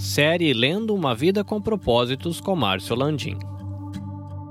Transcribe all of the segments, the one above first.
Série Lendo uma Vida com Propósitos com Márcio Landim.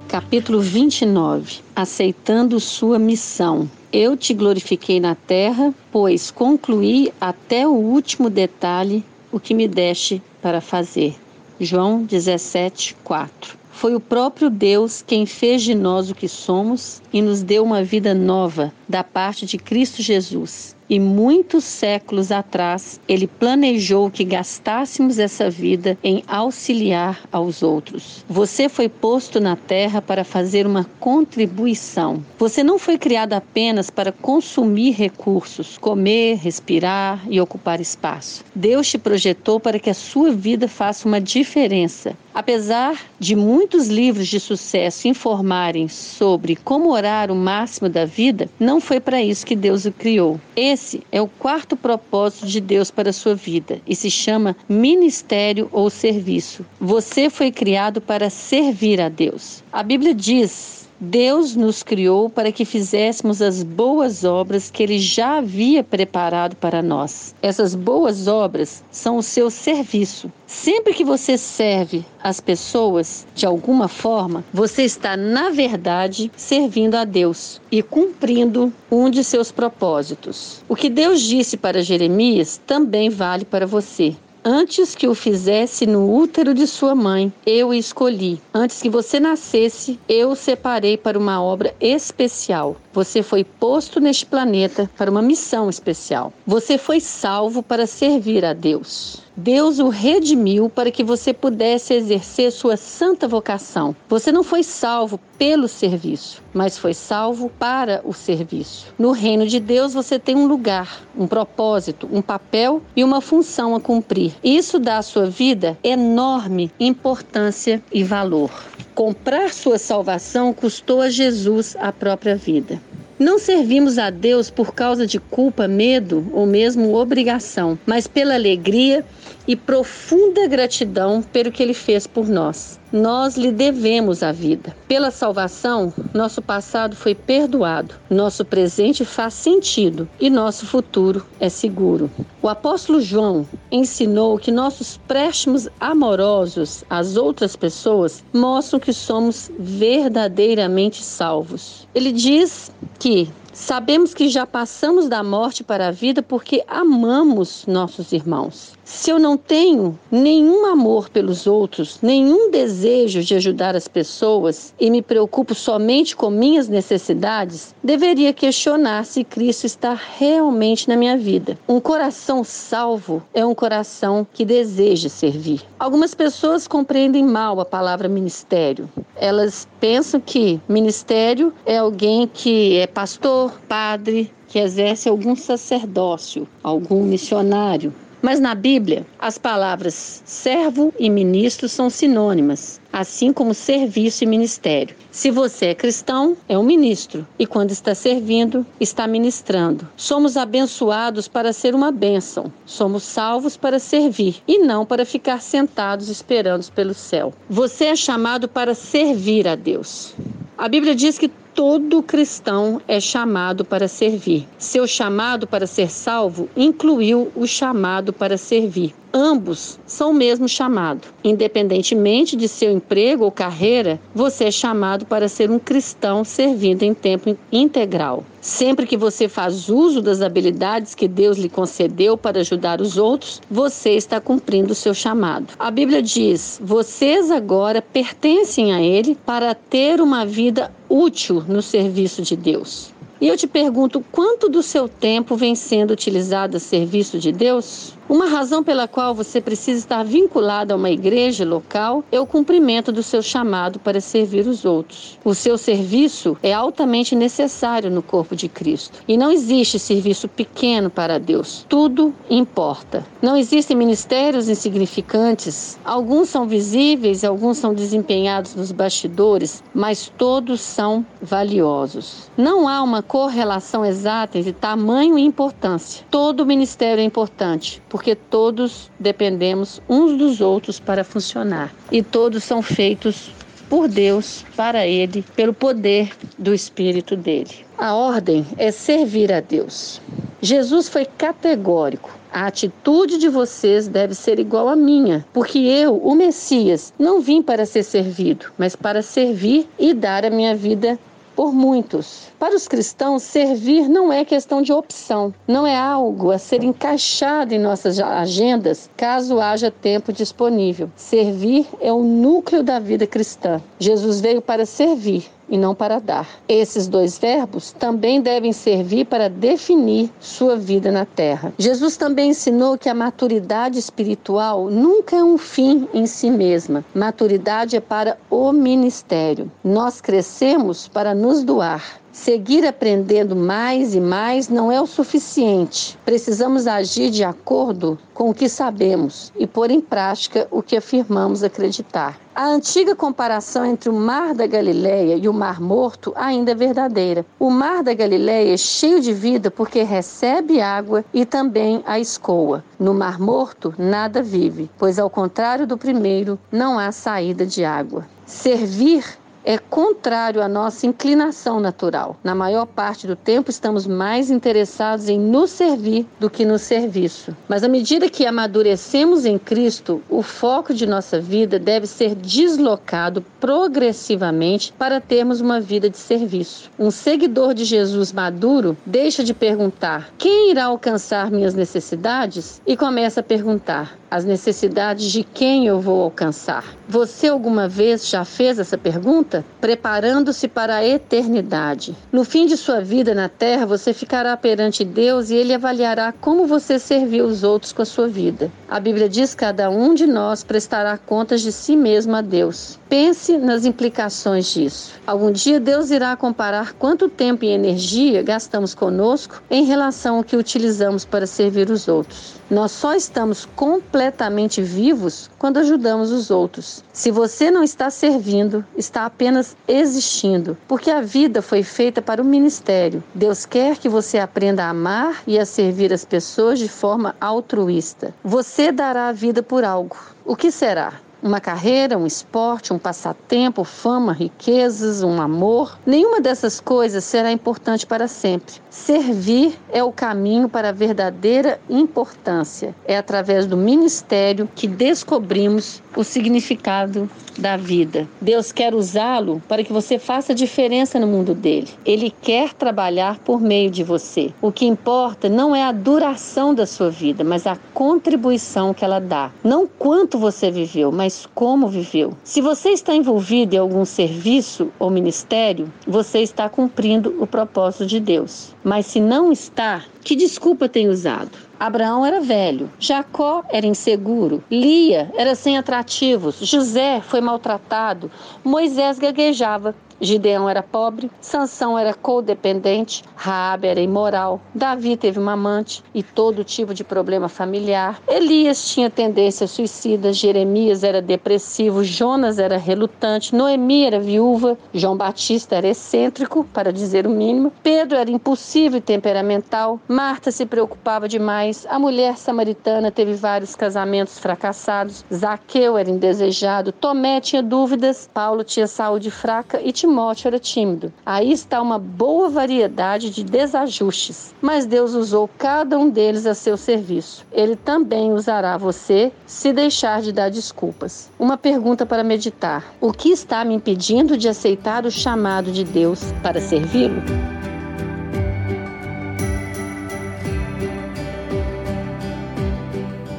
Capítulo 29 Aceitando sua missão. Eu te glorifiquei na terra, pois concluí até o último detalhe o que me deste para fazer. João 17, 4. Foi o próprio Deus quem fez de nós o que somos e nos deu uma vida nova da parte de Cristo Jesus e muitos séculos atrás ele planejou que gastássemos essa vida em auxiliar aos outros. Você foi posto na terra para fazer uma contribuição. Você não foi criado apenas para consumir recursos, comer, respirar e ocupar espaço. Deus te projetou para que a sua vida faça uma diferença. Apesar de muitos livros de sucesso informarem sobre como orar o máximo da vida, não foi para isso que Deus o criou. Esse esse é o quarto propósito de Deus para a sua vida e se chama ministério ou serviço. Você foi criado para servir a Deus. A Bíblia diz Deus nos criou para que fizéssemos as boas obras que Ele já havia preparado para nós. Essas boas obras são o seu serviço. Sempre que você serve as pessoas de alguma forma, você está, na verdade, servindo a Deus e cumprindo um de seus propósitos. O que Deus disse para Jeremias também vale para você. Antes que o fizesse no útero de sua mãe, eu escolhi. Antes que você nascesse, eu o separei para uma obra especial. Você foi posto neste planeta para uma missão especial. Você foi salvo para servir a Deus. Deus o redimiu para que você pudesse exercer sua santa vocação. Você não foi salvo pelo serviço, mas foi salvo para o serviço. No reino de Deus você tem um lugar, um propósito, um papel e uma função a cumprir. Isso dá à sua vida enorme importância e valor. Comprar sua salvação custou a Jesus a própria vida. Não servimos a Deus por causa de culpa, medo ou mesmo obrigação, mas pela alegria e profunda gratidão pelo que ele fez por nós. Nós lhe devemos a vida. Pela salvação, nosso passado foi perdoado, nosso presente faz sentido e nosso futuro é seguro. O apóstolo João ensinou que nossos préstimos amorosos às outras pessoas mostram que somos verdadeiramente salvos. Ele diz que Sabemos que já passamos da morte para a vida porque amamos nossos irmãos. Se eu não tenho nenhum amor pelos outros, nenhum desejo de ajudar as pessoas e me preocupo somente com minhas necessidades, deveria questionar se Cristo está realmente na minha vida. Um coração salvo é um coração que deseja servir. Algumas pessoas compreendem mal a palavra ministério. Elas pensam que ministério é alguém que é pastor, padre, que exerce algum sacerdócio, algum missionário. Mas na Bíblia, as palavras servo e ministro são sinônimas, assim como serviço e ministério. Se você é cristão, é um ministro, e quando está servindo, está ministrando. Somos abençoados para ser uma bênção, somos salvos para servir e não para ficar sentados esperando pelo céu. Você é chamado para servir a Deus. A Bíblia diz que todo cristão é chamado para servir. Seu chamado para ser salvo incluiu o chamado para servir. Ambos são o mesmo chamado. Independentemente de seu emprego ou carreira, você é chamado para ser um cristão servindo em tempo integral. Sempre que você faz uso das habilidades que Deus lhe concedeu para ajudar os outros, você está cumprindo o seu chamado. A Bíblia diz: vocês agora pertencem a Ele para ter uma vida útil no serviço de Deus. E eu te pergunto: quanto do seu tempo vem sendo utilizado a serviço de Deus? Uma razão pela qual você precisa estar vinculado a uma igreja local é o cumprimento do seu chamado para servir os outros. O seu serviço é altamente necessário no corpo de Cristo. E não existe serviço pequeno para Deus. Tudo importa. Não existem ministérios insignificantes. Alguns são visíveis, alguns são desempenhados nos bastidores, mas todos são valiosos. Não há uma correlação exata entre tamanho e importância. Todo ministério é importante todos dependemos uns dos outros para funcionar e todos são feitos por Deus, para Ele, pelo poder do Espírito dele. A ordem é servir a Deus. Jesus foi categórico A atitude de vocês deve ser igual à minha, porque eu, o Messias, não vim para ser servido, mas para servir e dar a minha vida por muitos. Para os cristãos, servir não é questão de opção, não é algo a ser encaixado em nossas agendas caso haja tempo disponível. Servir é o núcleo da vida cristã. Jesus veio para servir e não para dar. Esses dois verbos também devem servir para definir sua vida na terra. Jesus também ensinou que a maturidade espiritual nunca é um fim em si mesma. Maturidade é para o ministério. Nós crescemos para nos doar. Seguir aprendendo mais e mais não é o suficiente. Precisamos agir de acordo com o que sabemos e pôr em prática o que afirmamos acreditar. A antiga comparação entre o Mar da Galileia e o Mar Morto ainda é verdadeira. O Mar da Galileia é cheio de vida porque recebe água e também a escoa. No Mar Morto, nada vive, pois ao contrário do primeiro, não há saída de água. Servir é contrário à nossa inclinação natural. Na maior parte do tempo, estamos mais interessados em nos servir do que no serviço. Mas à medida que amadurecemos em Cristo, o foco de nossa vida deve ser deslocado progressivamente para termos uma vida de serviço. Um seguidor de Jesus maduro deixa de perguntar: quem irá alcançar minhas necessidades? e começa a perguntar: as necessidades de quem eu vou alcançar? Você alguma vez já fez essa pergunta? Preparando-se para a eternidade. No fim de sua vida na terra, você ficará perante Deus e ele avaliará como você serviu os outros com a sua vida. A Bíblia diz que cada um de nós prestará contas de si mesmo a Deus. Pense nas implicações disso. Algum dia Deus irá comparar quanto tempo e energia gastamos conosco em relação ao que utilizamos para servir os outros. Nós só estamos completamente vivos quando ajudamos os outros. Se você não está servindo, está apenas existindo, porque a vida foi feita para o ministério. Deus quer que você aprenda a amar e a servir as pessoas de forma altruísta. Você dará a vida por algo. O que será? Uma carreira, um esporte, um passatempo, fama, riquezas, um amor. Nenhuma dessas coisas será importante para sempre. Servir é o caminho para a verdadeira importância. É através do ministério que descobrimos o significado da vida. Deus quer usá-lo para que você faça diferença no mundo dele. Ele quer trabalhar por meio de você. O que importa não é a duração da sua vida, mas a contribuição que ela dá. Não quanto você viveu, mas como viveu. Se você está envolvido em algum serviço ou ministério, você está cumprindo o propósito de Deus. Mas se não está, que desculpa tem usado? Abraão era velho, Jacó era inseguro, Lia era sem atrativos, José foi maltratado, Moisés gaguejava, Gideão era pobre, Sansão era codependente, Raabe era imoral, Davi teve uma amante e todo tipo de problema familiar. Elias tinha tendência suicida, Jeremias era depressivo, Jonas era relutante, Noemi era viúva, João Batista era excêntrico, para dizer o mínimo, Pedro era impulsivo e temperamental, Marta se preocupava demais, a mulher samaritana teve vários casamentos fracassados, Zaqueu era indesejado, Tomé tinha dúvidas, Paulo tinha saúde fraca e Timóteo era tímido. Aí está uma boa variedade de desajustes, mas Deus usou cada um deles a seu serviço. Ele também usará você se deixar de dar desculpas. Uma pergunta para meditar: O que está me impedindo de aceitar o chamado de Deus para servi-lo?